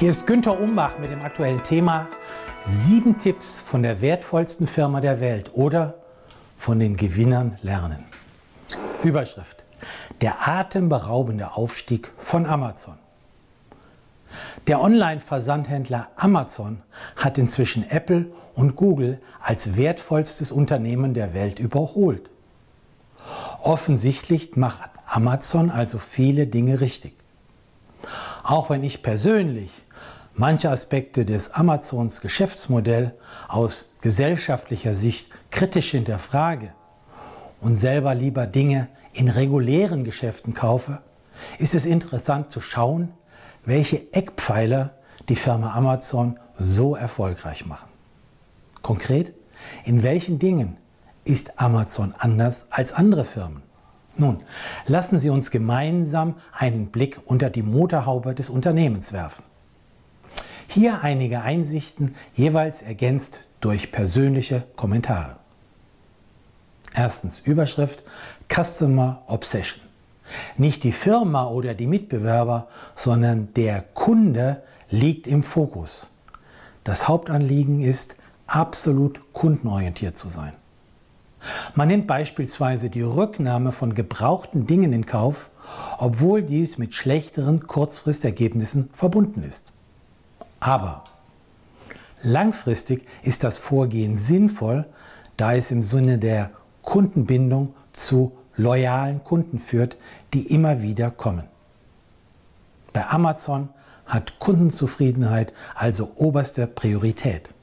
Hier ist Günter Umbach mit dem aktuellen Thema Sieben Tipps von der wertvollsten Firma der Welt oder von den Gewinnern lernen. Überschrift. Der atemberaubende Aufstieg von Amazon. Der Online-Versandhändler Amazon hat inzwischen Apple und Google als wertvollstes Unternehmen der Welt überholt. Offensichtlich macht Amazon also viele Dinge richtig. Auch wenn ich persönlich manche Aspekte des Amazons Geschäftsmodell aus gesellschaftlicher Sicht kritisch hinterfrage und selber lieber Dinge in regulären Geschäften kaufe, ist es interessant zu schauen, welche Eckpfeiler die Firma Amazon so erfolgreich machen. Konkret, in welchen Dingen ist Amazon anders als andere Firmen? Nun, lassen Sie uns gemeinsam einen Blick unter die Motorhaube des Unternehmens werfen. Hier einige Einsichten, jeweils ergänzt durch persönliche Kommentare. Erstens Überschrift Customer Obsession. Nicht die Firma oder die Mitbewerber, sondern der Kunde liegt im Fokus. Das Hauptanliegen ist, absolut kundenorientiert zu sein. Man nimmt beispielsweise die Rücknahme von gebrauchten Dingen in Kauf, obwohl dies mit schlechteren Kurzfristergebnissen verbunden ist. Aber langfristig ist das Vorgehen sinnvoll, da es im Sinne der Kundenbindung zu loyalen Kunden führt, die immer wieder kommen. Bei Amazon hat Kundenzufriedenheit also oberste Priorität.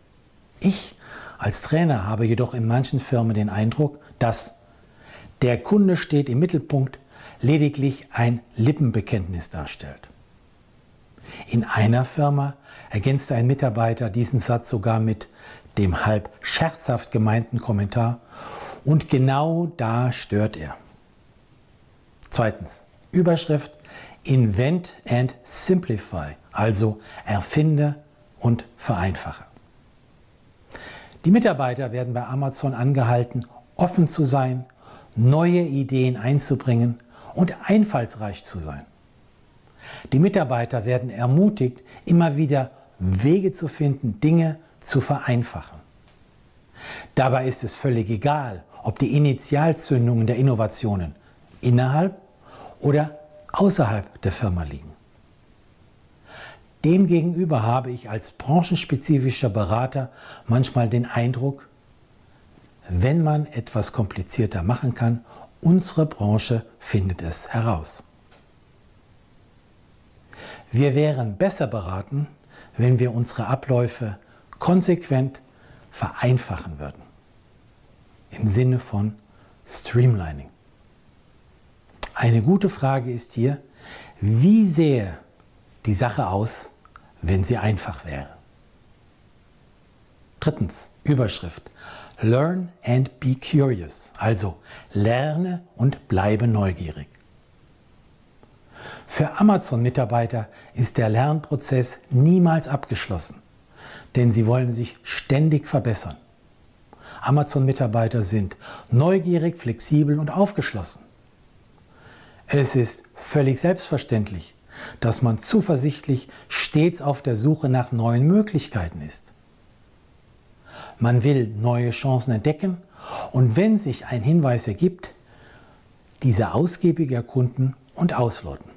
Ich als Trainer habe jedoch in manchen Firmen den Eindruck, dass der Kunde steht im Mittelpunkt lediglich ein Lippenbekenntnis darstellt. In einer Firma ergänzte ein Mitarbeiter diesen Satz sogar mit dem halb scherzhaft gemeinten Kommentar und genau da stört er. Zweitens, Überschrift Invent and Simplify, also erfinde und vereinfache. Die Mitarbeiter werden bei Amazon angehalten, offen zu sein, neue Ideen einzubringen und einfallsreich zu sein. Die Mitarbeiter werden ermutigt, immer wieder Wege zu finden, Dinge zu vereinfachen. Dabei ist es völlig egal, ob die Initialzündungen der Innovationen innerhalb oder außerhalb der Firma liegen. Demgegenüber habe ich als branchenspezifischer Berater manchmal den Eindruck, wenn man etwas komplizierter machen kann, unsere Branche findet es heraus. Wir wären besser beraten, wenn wir unsere Abläufe konsequent vereinfachen würden. Im Sinne von Streamlining. Eine gute Frage ist hier, wie sähe die Sache aus, wenn sie einfach wäre. Drittens, Überschrift. Learn and be curious. Also lerne und bleibe neugierig. Für Amazon-Mitarbeiter ist der Lernprozess niemals abgeschlossen, denn sie wollen sich ständig verbessern. Amazon-Mitarbeiter sind neugierig, flexibel und aufgeschlossen. Es ist völlig selbstverständlich, dass man zuversichtlich stets auf der Suche nach neuen Möglichkeiten ist. Man will neue Chancen entdecken und wenn sich ein Hinweis ergibt, diese ausgiebig erkunden und ausloten.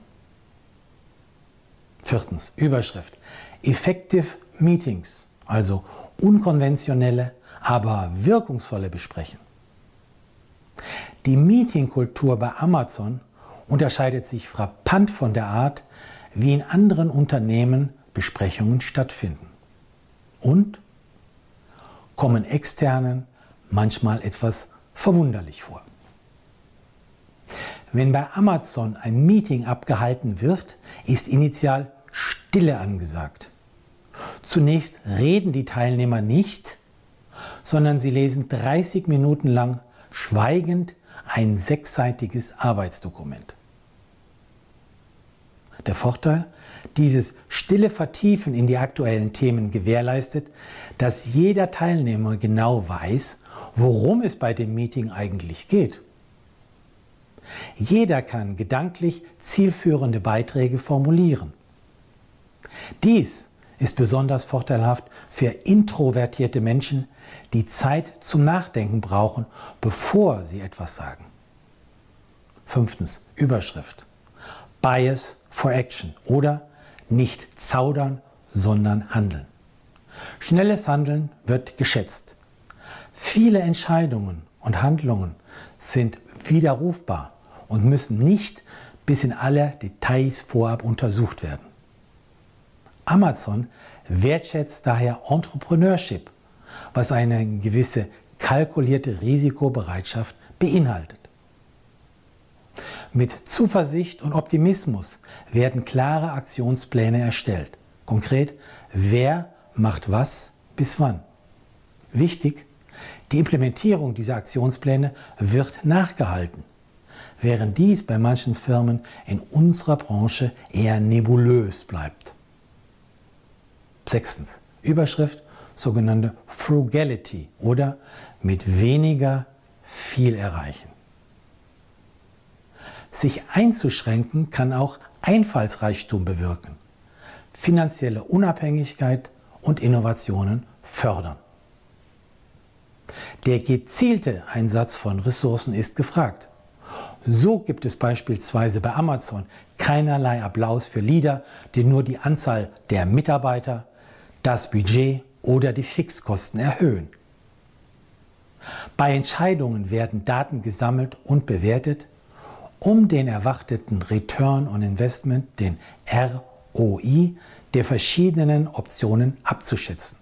Viertens, Überschrift. Effective Meetings, also unkonventionelle, aber wirkungsvolle Besprechen. Die Meetingkultur bei Amazon unterscheidet sich frappant von der Art, wie in anderen Unternehmen Besprechungen stattfinden. Und kommen externen manchmal etwas verwunderlich vor. Wenn bei Amazon ein Meeting abgehalten wird, ist initial Stille angesagt. Zunächst reden die Teilnehmer nicht, sondern sie lesen 30 Minuten lang schweigend ein sechsseitiges Arbeitsdokument. Der Vorteil, dieses stille Vertiefen in die aktuellen Themen gewährleistet, dass jeder Teilnehmer genau weiß, worum es bei dem Meeting eigentlich geht. Jeder kann gedanklich zielführende Beiträge formulieren. Dies ist besonders vorteilhaft für introvertierte Menschen, die Zeit zum Nachdenken brauchen, bevor sie etwas sagen. Fünftens, Überschrift. Bias for Action oder nicht zaudern, sondern handeln. Schnelles Handeln wird geschätzt. Viele Entscheidungen und Handlungen sind widerrufbar und müssen nicht bis in alle Details vorab untersucht werden. Amazon wertschätzt daher Entrepreneurship, was eine gewisse kalkulierte Risikobereitschaft beinhaltet. Mit Zuversicht und Optimismus werden klare Aktionspläne erstellt. Konkret, wer macht was bis wann. Wichtig, die Implementierung dieser Aktionspläne wird nachgehalten, während dies bei manchen Firmen in unserer Branche eher nebulös bleibt. Sechstens, Überschrift sogenannte Frugality oder mit weniger viel erreichen. Sich einzuschränken kann auch Einfallsreichtum bewirken, finanzielle Unabhängigkeit und Innovationen fördern. Der gezielte Einsatz von Ressourcen ist gefragt. So gibt es beispielsweise bei Amazon keinerlei Applaus für Leader, die nur die Anzahl der Mitarbeiter, das Budget oder die Fixkosten erhöhen. Bei Entscheidungen werden Daten gesammelt und bewertet, um den erwarteten Return on Investment, den ROI, der verschiedenen Optionen abzuschätzen.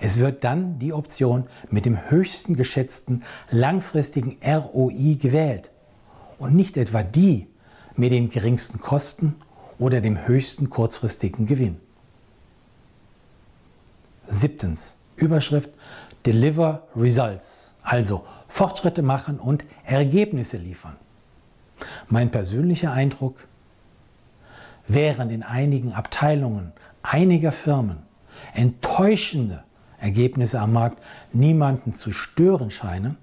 Es wird dann die Option mit dem höchsten geschätzten langfristigen ROI gewählt und nicht etwa die mit den geringsten Kosten oder dem höchsten kurzfristigen Gewinn. Siebtens, Überschrift Deliver Results, also Fortschritte machen und Ergebnisse liefern. Mein persönlicher Eindruck, während in einigen Abteilungen einiger Firmen enttäuschende Ergebnisse am Markt niemanden zu stören scheinen,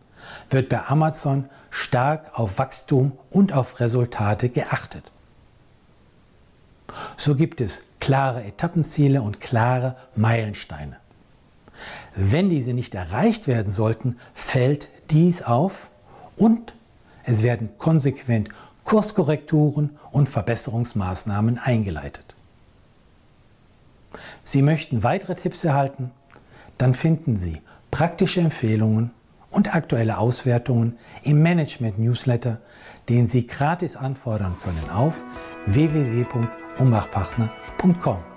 wird bei Amazon stark auf Wachstum und auf Resultate geachtet. So gibt es klare Etappenziele und klare Meilensteine. Wenn diese nicht erreicht werden sollten, fällt dies auf und es werden konsequent Kurskorrekturen und Verbesserungsmaßnahmen eingeleitet. Sie möchten weitere Tipps erhalten? Dann finden Sie praktische Empfehlungen und aktuelle Auswertungen im Management-Newsletter, den Sie gratis anfordern können auf www.umbachpartner.com.